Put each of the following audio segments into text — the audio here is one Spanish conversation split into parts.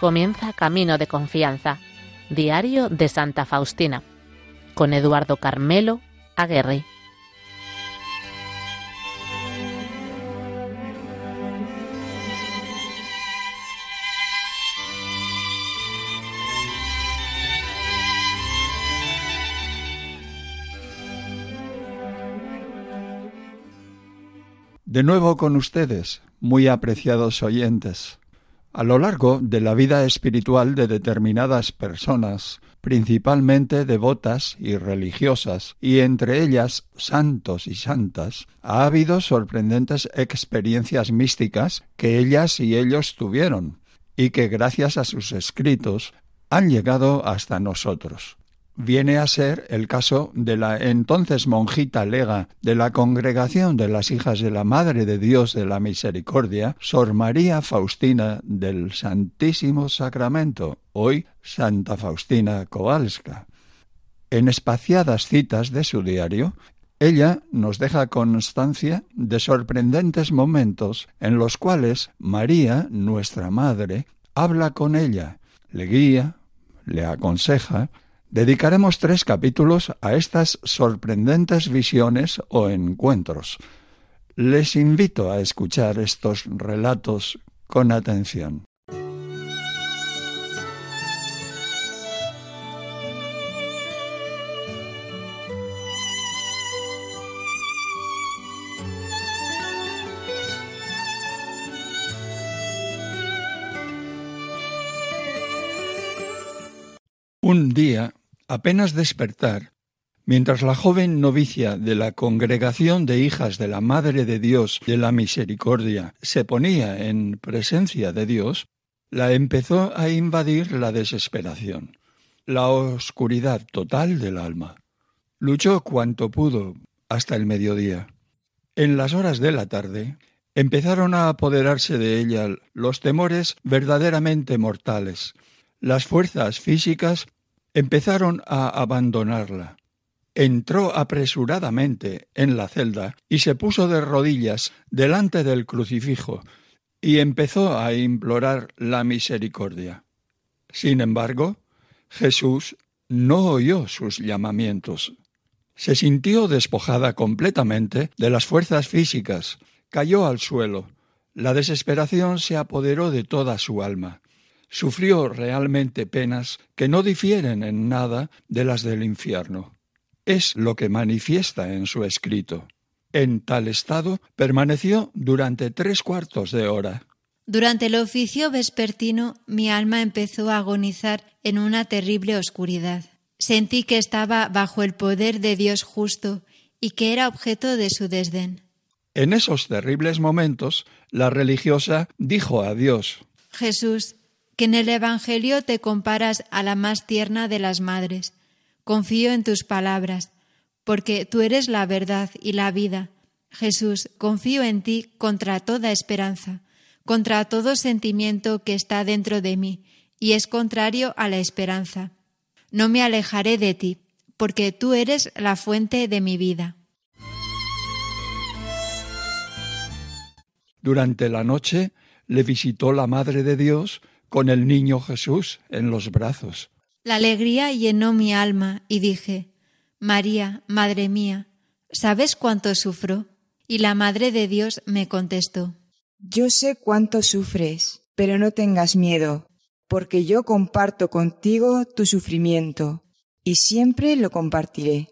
comienza Camino de Confianza, Diario de Santa Faustina, con Eduardo Carmelo Aguerri. De nuevo con ustedes, muy apreciados oyentes. A lo largo de la vida espiritual de determinadas personas, principalmente devotas y religiosas, y entre ellas santos y santas, ha habido sorprendentes experiencias místicas que ellas y ellos tuvieron, y que gracias a sus escritos han llegado hasta nosotros viene a ser el caso de la entonces monjita lega de la Congregación de las Hijas de la Madre de Dios de la Misericordia, Sor María Faustina del Santísimo Sacramento, hoy Santa Faustina Kowalska. En espaciadas citas de su diario, ella nos deja constancia de sorprendentes momentos en los cuales María, nuestra Madre, habla con ella, le guía, le aconseja, Dedicaremos tres capítulos a estas sorprendentes visiones o encuentros. Les invito a escuchar estos relatos con atención. Un día Apenas despertar, mientras la joven novicia de la Congregación de Hijas de la Madre de Dios de la Misericordia se ponía en presencia de Dios, la empezó a invadir la desesperación, la oscuridad total del alma. Luchó cuanto pudo hasta el mediodía. En las horas de la tarde empezaron a apoderarse de ella los temores verdaderamente mortales. Las fuerzas físicas empezaron a abandonarla. Entró apresuradamente en la celda y se puso de rodillas delante del crucifijo y empezó a implorar la misericordia. Sin embargo, Jesús no oyó sus llamamientos. Se sintió despojada completamente de las fuerzas físicas, cayó al suelo. La desesperación se apoderó de toda su alma sufrió realmente penas que no difieren en nada de las del infierno. Es lo que manifiesta en su escrito. En tal estado permaneció durante tres cuartos de hora. Durante el oficio vespertino mi alma empezó a agonizar en una terrible oscuridad. Sentí que estaba bajo el poder de Dios justo y que era objeto de su desdén. En esos terribles momentos, la religiosa dijo a Dios Jesús, que en el Evangelio te comparas a la más tierna de las madres. Confío en tus palabras, porque tú eres la verdad y la vida. Jesús, confío en ti contra toda esperanza, contra todo sentimiento que está dentro de mí y es contrario a la esperanza. No me alejaré de ti, porque tú eres la fuente de mi vida. Durante la noche le visitó la Madre de Dios con el niño Jesús en los brazos. La alegría llenó mi alma y dije, María, Madre mía, ¿sabes cuánto sufro? Y la Madre de Dios me contestó, Yo sé cuánto sufres, pero no tengas miedo, porque yo comparto contigo tu sufrimiento, y siempre lo compartiré.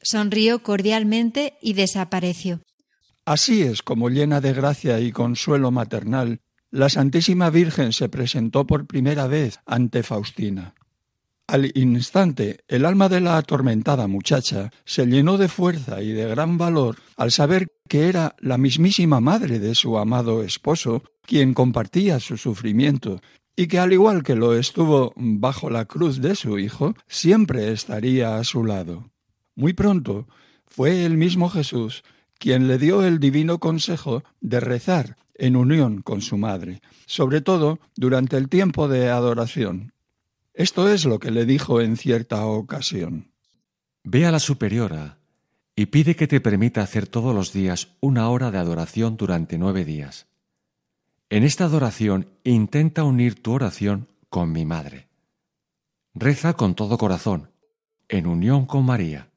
Sonrió cordialmente y desapareció. Así es como llena de gracia y consuelo maternal, la Santísima Virgen se presentó por primera vez ante Faustina. Al instante, el alma de la atormentada muchacha se llenó de fuerza y de gran valor al saber que era la mismísima madre de su amado esposo quien compartía su sufrimiento y que al igual que lo estuvo bajo la cruz de su hijo, siempre estaría a su lado. Muy pronto fue el mismo Jesús quien le dio el divino consejo de rezar en unión con su madre, sobre todo durante el tiempo de adoración. Esto es lo que le dijo en cierta ocasión. Ve a la superiora y pide que te permita hacer todos los días una hora de adoración durante nueve días. En esta adoración intenta unir tu oración con mi madre. Reza con todo corazón, en unión con María.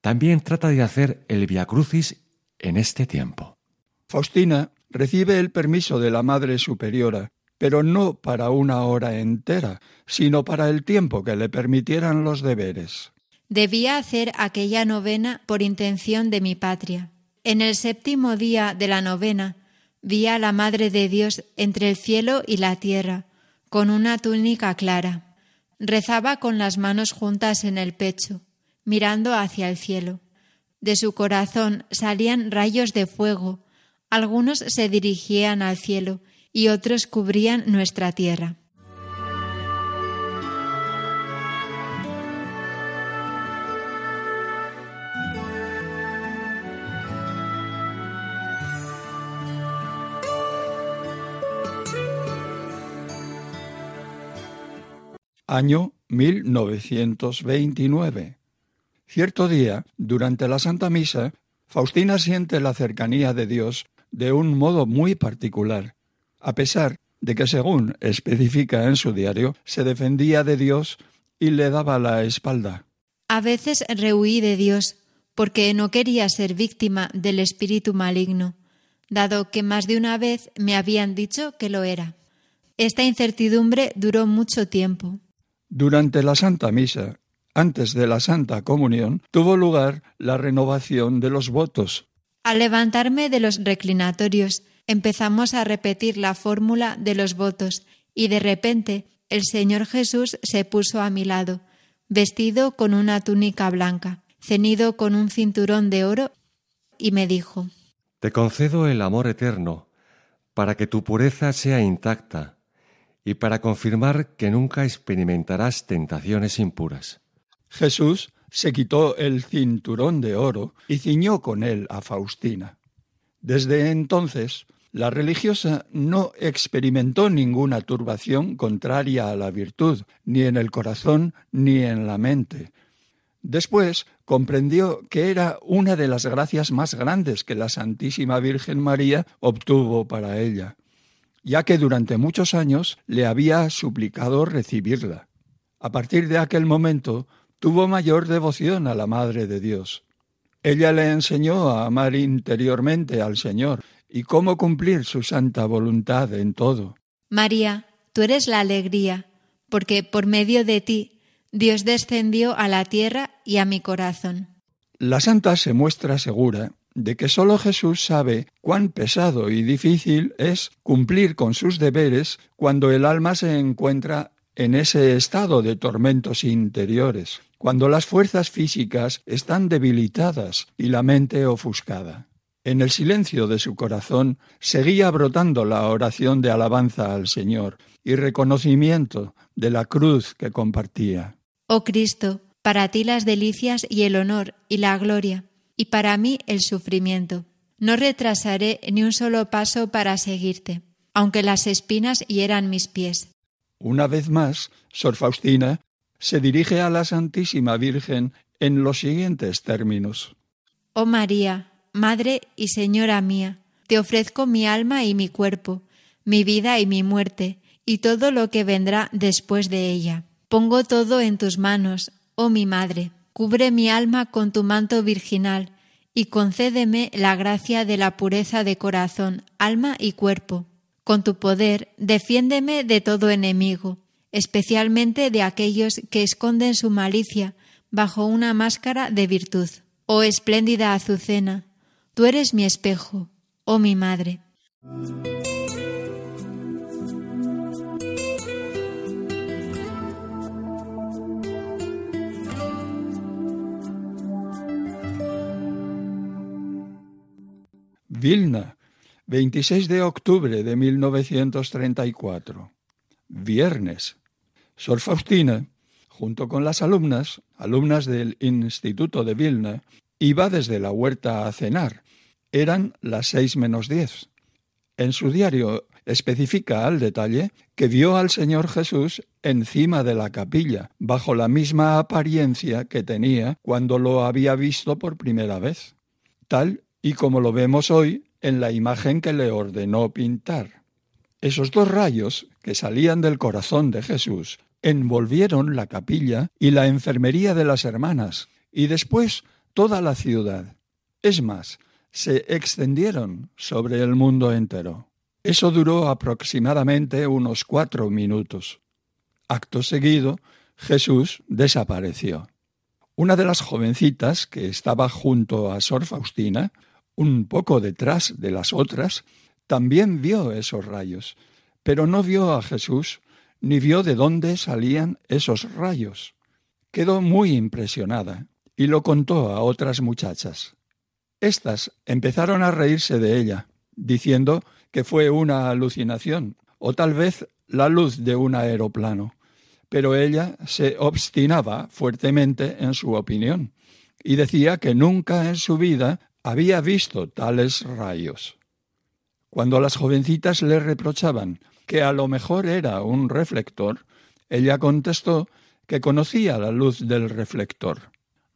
También trata de hacer el Via Crucis en este tiempo. Faustina recibe el permiso de la Madre Superiora, pero no para una hora entera, sino para el tiempo que le permitieran los deberes. Debía hacer aquella novena por intención de mi patria. En el séptimo día de la novena vi a la Madre de Dios entre el cielo y la tierra, con una túnica clara. Rezaba con las manos juntas en el pecho, mirando hacia el cielo. De su corazón salían rayos de fuego, algunos se dirigían al cielo y otros cubrían nuestra tierra. Año 1929. Cierto día, durante la Santa Misa, Faustina siente la cercanía de Dios de un modo muy particular, a pesar de que, según especifica en su diario, se defendía de Dios y le daba la espalda. A veces rehuí de Dios porque no quería ser víctima del espíritu maligno, dado que más de una vez me habían dicho que lo era. Esta incertidumbre duró mucho tiempo. Durante la Santa Misa, antes de la Santa Comunión, tuvo lugar la renovación de los votos. Al levantarme de los reclinatorios, empezamos a repetir la fórmula de los votos y de repente el Señor Jesús se puso a mi lado, vestido con una túnica blanca, ceñido con un cinturón de oro, y me dijo, Te concedo el amor eterno, para que tu pureza sea intacta y para confirmar que nunca experimentarás tentaciones impuras. Jesús se quitó el cinturón de oro y ciñó con él a Faustina. Desde entonces, la religiosa no experimentó ninguna turbación contraria a la virtud, ni en el corazón ni en la mente. Después comprendió que era una de las gracias más grandes que la Santísima Virgen María obtuvo para ella ya que durante muchos años le había suplicado recibirla. A partir de aquel momento tuvo mayor devoción a la Madre de Dios. Ella le enseñó a amar interiormente al Señor y cómo cumplir su santa voluntad en todo. María, tú eres la alegría, porque por medio de ti Dios descendió a la tierra y a mi corazón. La santa se muestra segura de que sólo Jesús sabe cuán pesado y difícil es cumplir con sus deberes cuando el alma se encuentra en ese estado de tormentos interiores, cuando las fuerzas físicas están debilitadas y la mente ofuscada. En el silencio de su corazón seguía brotando la oración de alabanza al Señor y reconocimiento de la cruz que compartía. Oh Cristo, para ti las delicias y el honor y la gloria y para mí el sufrimiento. No retrasaré ni un solo paso para seguirte, aunque las espinas hieran mis pies. Una vez más, Sor Faustina se dirige a la Santísima Virgen en los siguientes términos. Oh María, Madre y Señora mía, te ofrezco mi alma y mi cuerpo, mi vida y mi muerte, y todo lo que vendrá después de ella. Pongo todo en tus manos, oh mi Madre. Cubre mi alma con tu manto virginal y concédeme la gracia de la pureza de corazón, alma y cuerpo. Con tu poder, defiéndeme de todo enemigo, especialmente de aquellos que esconden su malicia bajo una máscara de virtud. Oh espléndida Azucena, tú eres mi espejo, oh mi madre. Vilna, 26 de octubre de 1934. Viernes. Sor Faustina, junto con las alumnas, alumnas del Instituto de Vilna, iba desde la huerta a cenar. Eran las seis menos diez. En su diario especifica al detalle que vio al Señor Jesús encima de la capilla, bajo la misma apariencia que tenía cuando lo había visto por primera vez. Tal y como lo vemos hoy en la imagen que le ordenó pintar. Esos dos rayos que salían del corazón de Jesús envolvieron la capilla y la enfermería de las hermanas, y después toda la ciudad. Es más, se extendieron sobre el mundo entero. Eso duró aproximadamente unos cuatro minutos. Acto seguido, Jesús desapareció. Una de las jovencitas que estaba junto a Sor Faustina, un poco detrás de las otras, también vio esos rayos, pero no vio a Jesús ni vio de dónde salían esos rayos. Quedó muy impresionada y lo contó a otras muchachas. Estas empezaron a reírse de ella, diciendo que fue una alucinación o tal vez la luz de un aeroplano pero ella se obstinaba fuertemente en su opinión y decía que nunca en su vida había visto tales rayos. Cuando las jovencitas le reprochaban que a lo mejor era un reflector, ella contestó que conocía la luz del reflector.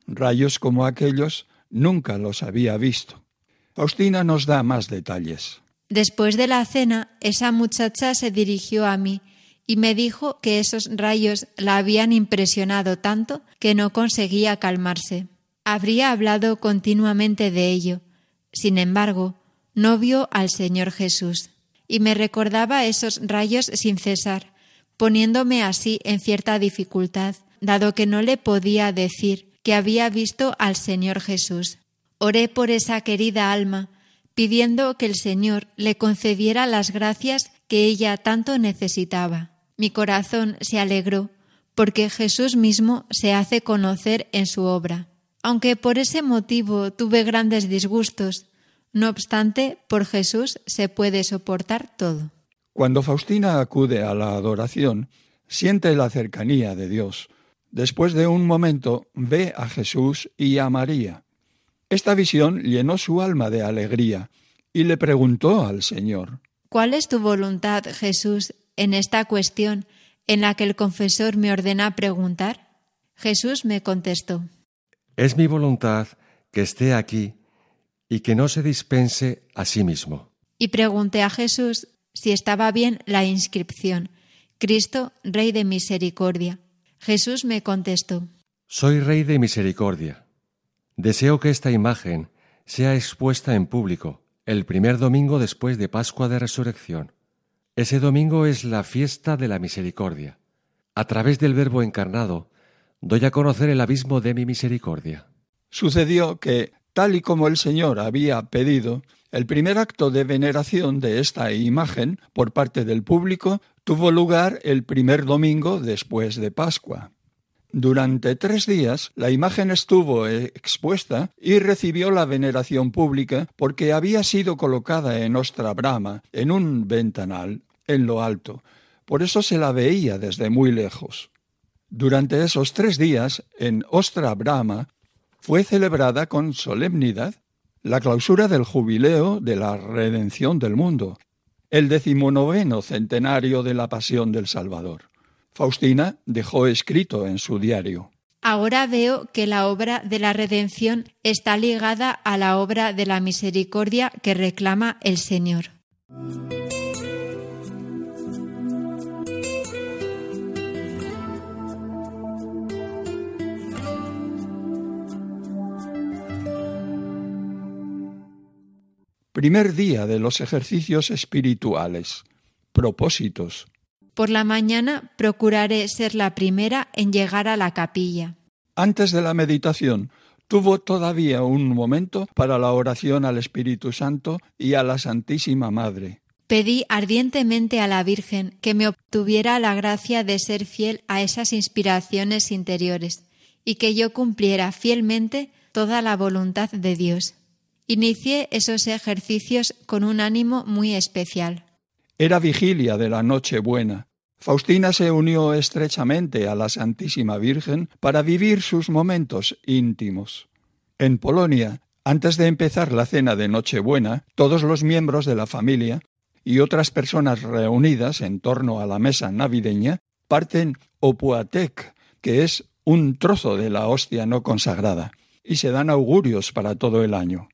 Rayos como aquellos nunca los había visto. Faustina nos da más detalles. Después de la cena, esa muchacha se dirigió a mí y me dijo que esos rayos la habían impresionado tanto que no conseguía calmarse. Habría hablado continuamente de ello. Sin embargo, no vio al Señor Jesús, y me recordaba esos rayos sin cesar, poniéndome así en cierta dificultad, dado que no le podía decir que había visto al Señor Jesús. Oré por esa querida alma, pidiendo que el Señor le concediera las gracias que ella tanto necesitaba. Mi corazón se alegró porque Jesús mismo se hace conocer en su obra. Aunque por ese motivo tuve grandes disgustos, no obstante, por Jesús se puede soportar todo. Cuando Faustina acude a la adoración, siente la cercanía de Dios. Después de un momento ve a Jesús y a María. Esta visión llenó su alma de alegría y le preguntó al Señor, ¿Cuál es tu voluntad, Jesús, en esta cuestión en la que el confesor me ordena preguntar? Jesús me contestó. Es mi voluntad que esté aquí y que no se dispense a sí mismo. Y pregunté a Jesús si estaba bien la inscripción, Cristo, Rey de Misericordia. Jesús me contestó. Soy Rey de Misericordia. Deseo que esta imagen sea expuesta en público el primer domingo después de Pascua de Resurrección ese domingo es la fiesta de la misericordia. A través del Verbo encarnado, doy a conocer el abismo de mi misericordia. Sucedió que, tal y como el Señor había pedido, el primer acto de veneración de esta imagen por parte del público tuvo lugar el primer domingo después de Pascua. Durante tres días la imagen estuvo expuesta y recibió la veneración pública porque había sido colocada en Ostra Brahma, en un ventanal, en lo alto. Por eso se la veía desde muy lejos. Durante esos tres días, en Ostra Brahma, fue celebrada con solemnidad la clausura del jubileo de la redención del mundo, el decimonoveno centenario de la pasión del Salvador. Faustina dejó escrito en su diario. Ahora veo que la obra de la redención está ligada a la obra de la misericordia que reclama el Señor. Primer día de los ejercicios espirituales. Propósitos. Por la mañana procuraré ser la primera en llegar a la capilla. Antes de la meditación, tuvo todavía un momento para la oración al Espíritu Santo y a la Santísima Madre. Pedí ardientemente a la Virgen que me obtuviera la gracia de ser fiel a esas inspiraciones interiores y que yo cumpliera fielmente toda la voluntad de Dios. Inicié esos ejercicios con un ánimo muy especial. Era vigilia de la Nochebuena. Faustina se unió estrechamente a la Santísima Virgen para vivir sus momentos íntimos. En Polonia, antes de empezar la cena de Nochebuena, todos los miembros de la familia y otras personas reunidas en torno a la mesa navideña parten opuatek, que es un trozo de la hostia no consagrada, y se dan augurios para todo el año.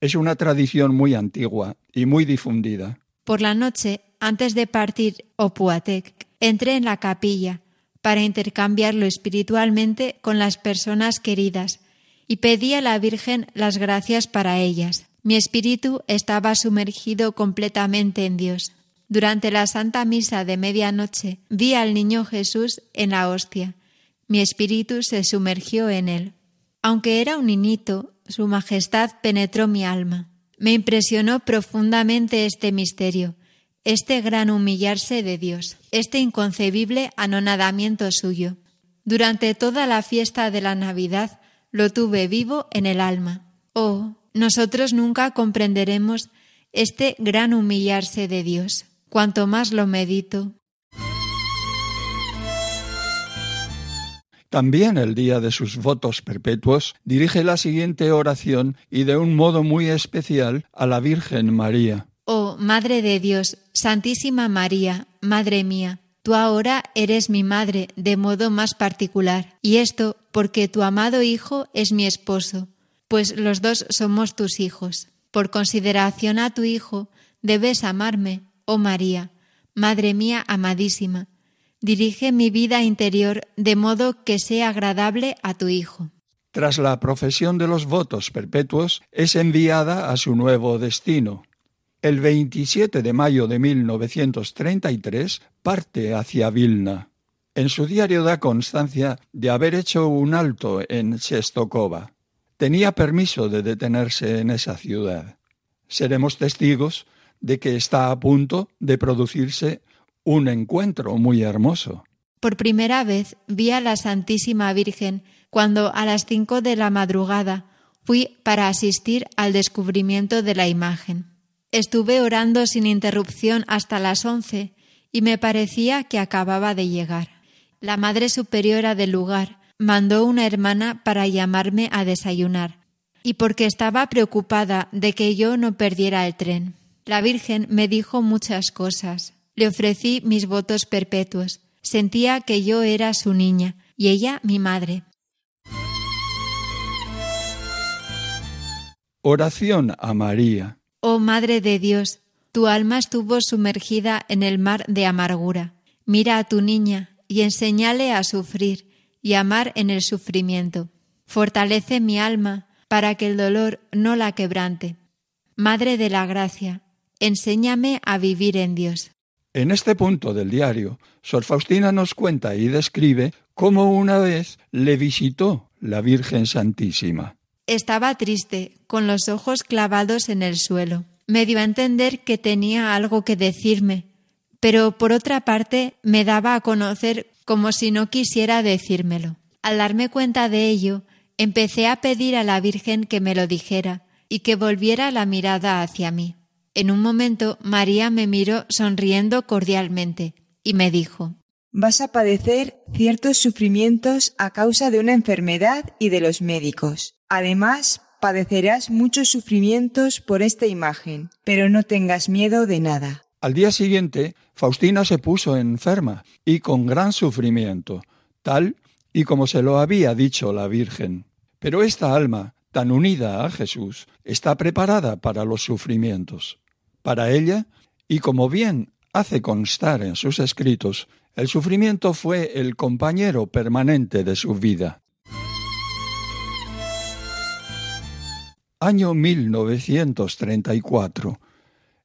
Es una tradición muy antigua y muy difundida. Por la noche, antes de partir Opuatec, entré en la capilla para intercambiarlo espiritualmente con las personas queridas y pedí a la Virgen las gracias para ellas. Mi espíritu estaba sumergido completamente en Dios. Durante la Santa Misa de medianoche vi al niño Jesús en la hostia. Mi espíritu se sumergió en él. Aunque era un niñito, su majestad penetró mi alma. Me impresionó profundamente este misterio, este gran humillarse de Dios, este inconcebible anonadamiento suyo. Durante toda la fiesta de la Navidad lo tuve vivo en el alma. Oh, nosotros nunca comprenderemos este gran humillarse de Dios. Cuanto más lo medito, También el día de sus votos perpetuos dirige la siguiente oración y de un modo muy especial a la Virgen María. Oh Madre de Dios, Santísima María, Madre mía, tú ahora eres mi madre de modo más particular, y esto porque tu amado Hijo es mi esposo, pues los dos somos tus hijos. Por consideración a tu Hijo, debes amarme, oh María, Madre mía amadísima, Dirige mi vida interior de modo que sea agradable a tu Hijo. Tras la profesión de los votos perpetuos, es enviada a su nuevo destino. El 27 de mayo de 1933 parte hacia Vilna. En su diario da constancia de haber hecho un alto en Chestokova. Tenía permiso de detenerse en esa ciudad. Seremos testigos de que está a punto de producirse un encuentro muy hermoso. Por primera vez vi a la Santísima Virgen cuando a las cinco de la madrugada fui para asistir al descubrimiento de la imagen. Estuve orando sin interrupción hasta las once y me parecía que acababa de llegar. La Madre Superiora del lugar mandó una hermana para llamarme a desayunar, y porque estaba preocupada de que yo no perdiera el tren. La Virgen me dijo muchas cosas. Le ofrecí mis votos perpetuos. Sentía que yo era su niña y ella mi madre. Oración a María. Oh Madre de Dios, tu alma estuvo sumergida en el mar de amargura. Mira a tu niña y enséñale a sufrir y amar en el sufrimiento. Fortalece mi alma para que el dolor no la quebrante. Madre de la Gracia, enséñame a vivir en Dios. En este punto del diario, Sor Faustina nos cuenta y describe cómo una vez le visitó la Virgen Santísima. Estaba triste, con los ojos clavados en el suelo. Me dio a entender que tenía algo que decirme, pero por otra parte me daba a conocer como si no quisiera decírmelo. Al darme cuenta de ello, empecé a pedir a la Virgen que me lo dijera y que volviera la mirada hacia mí. En un momento María me miró sonriendo cordialmente y me dijo Vas a padecer ciertos sufrimientos a causa de una enfermedad y de los médicos. Además, padecerás muchos sufrimientos por esta imagen, pero no tengas miedo de nada. Al día siguiente, Faustina se puso enferma y con gran sufrimiento, tal y como se lo había dicho la Virgen. Pero esta alma, tan unida a Jesús, está preparada para los sufrimientos. Para ella, y como bien hace constar en sus escritos, el sufrimiento fue el compañero permanente de su vida. Año 1934.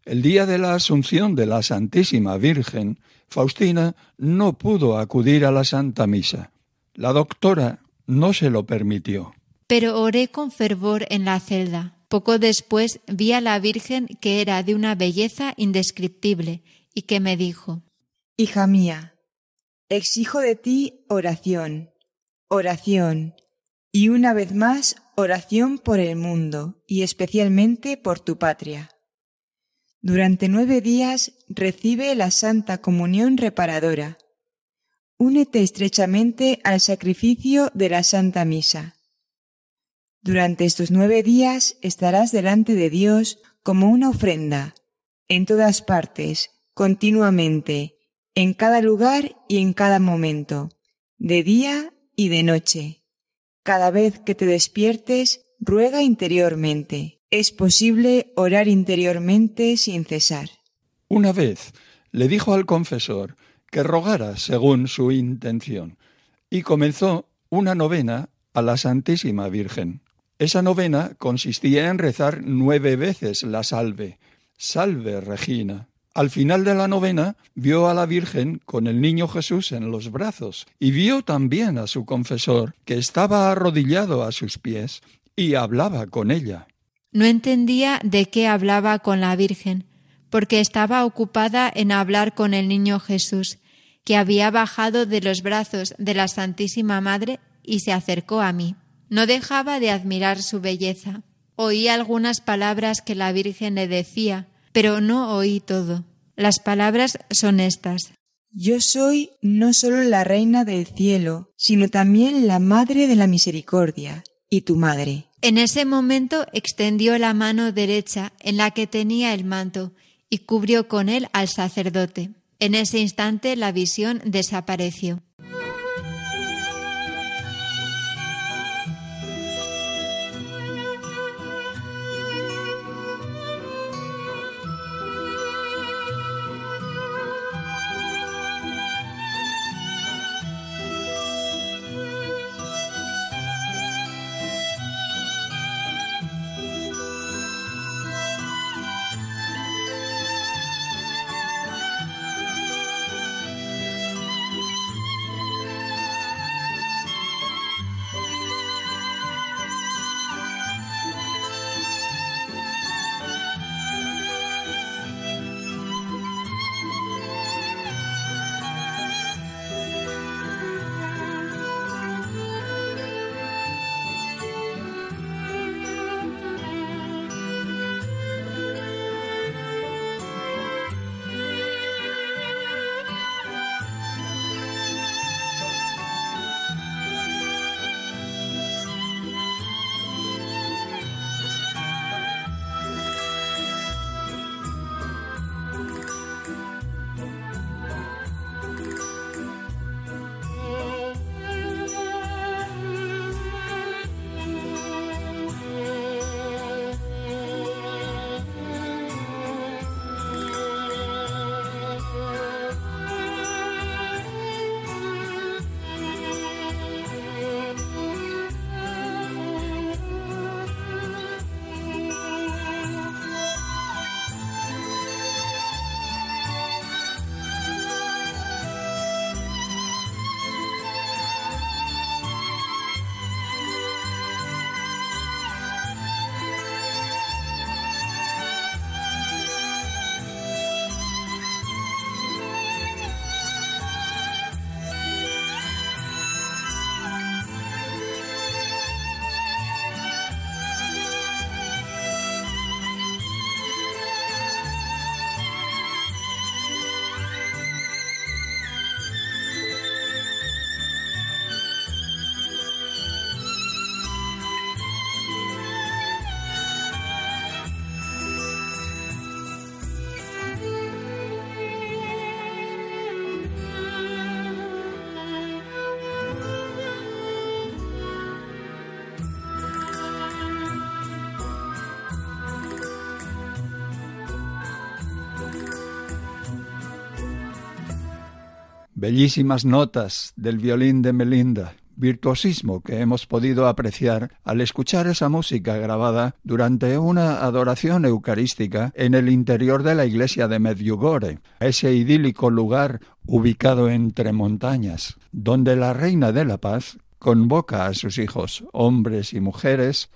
El día de la Asunción de la Santísima Virgen, Faustina no pudo acudir a la Santa Misa. La doctora no se lo permitió. Pero oré con fervor en la celda. Poco después vi a la Virgen que era de una belleza indescriptible y que me dijo Hija mía, exijo de ti oración, oración, y una vez más oración por el mundo y especialmente por tu patria. Durante nueve días recibe la Santa Comunión reparadora. Únete estrechamente al sacrificio de la Santa Misa durante estos nueve días estarás delante de Dios como una ofrenda, en todas partes, continuamente, en cada lugar y en cada momento, de día y de noche. Cada vez que te despiertes, ruega interiormente. Es posible orar interiormente sin cesar. Una vez, le dijo al confesor que rogara según su intención y comenzó una novena a la Santísima Virgen. Esa novena consistía en rezar nueve veces la salve. Salve, Regina. Al final de la novena vio a la Virgen con el niño Jesús en los brazos y vio también a su confesor, que estaba arrodillado a sus pies y hablaba con ella. No entendía de qué hablaba con la Virgen, porque estaba ocupada en hablar con el niño Jesús, que había bajado de los brazos de la Santísima Madre y se acercó a mí. No dejaba de admirar su belleza. Oí algunas palabras que la Virgen le decía, pero no oí todo. Las palabras son estas. Yo soy no solo la reina del cielo, sino también la madre de la misericordia, y tu madre. En ese momento extendió la mano derecha en la que tenía el manto y cubrió con él al sacerdote. En ese instante la visión desapareció. Bellísimas notas del violín de Melinda, virtuosismo que hemos podido apreciar al escuchar esa música grabada durante una adoración eucarística en el interior de la iglesia de Medjugorje, ese idílico lugar ubicado entre montañas, donde la Reina de la Paz convoca a sus hijos, hombres y mujeres,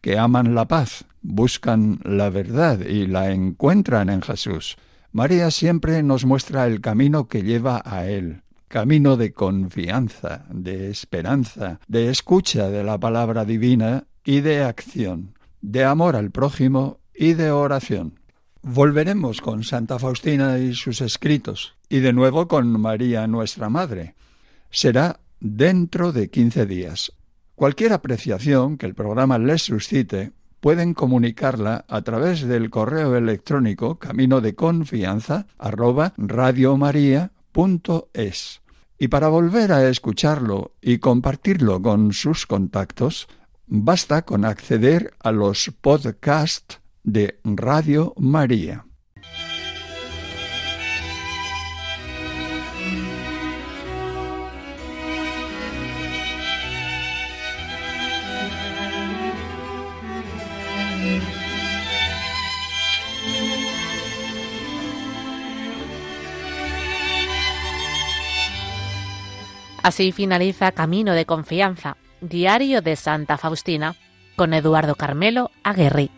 que aman la paz, buscan la verdad y la encuentran en Jesús. María siempre nos muestra el camino que lleva a Él, camino de confianza, de esperanza, de escucha de la palabra divina y de acción, de amor al prójimo y de oración. Volveremos con Santa Faustina y sus escritos, y de nuevo con María nuestra Madre. Será dentro de quince días. Cualquier apreciación que el programa les suscite pueden comunicarla a través del correo electrónico camino de confianza arroba radiomaria.es. Y para volver a escucharlo y compartirlo con sus contactos, basta con acceder a los podcasts de Radio María. Así finaliza Camino de Confianza, Diario de Santa Faustina, con Eduardo Carmelo Aguerri.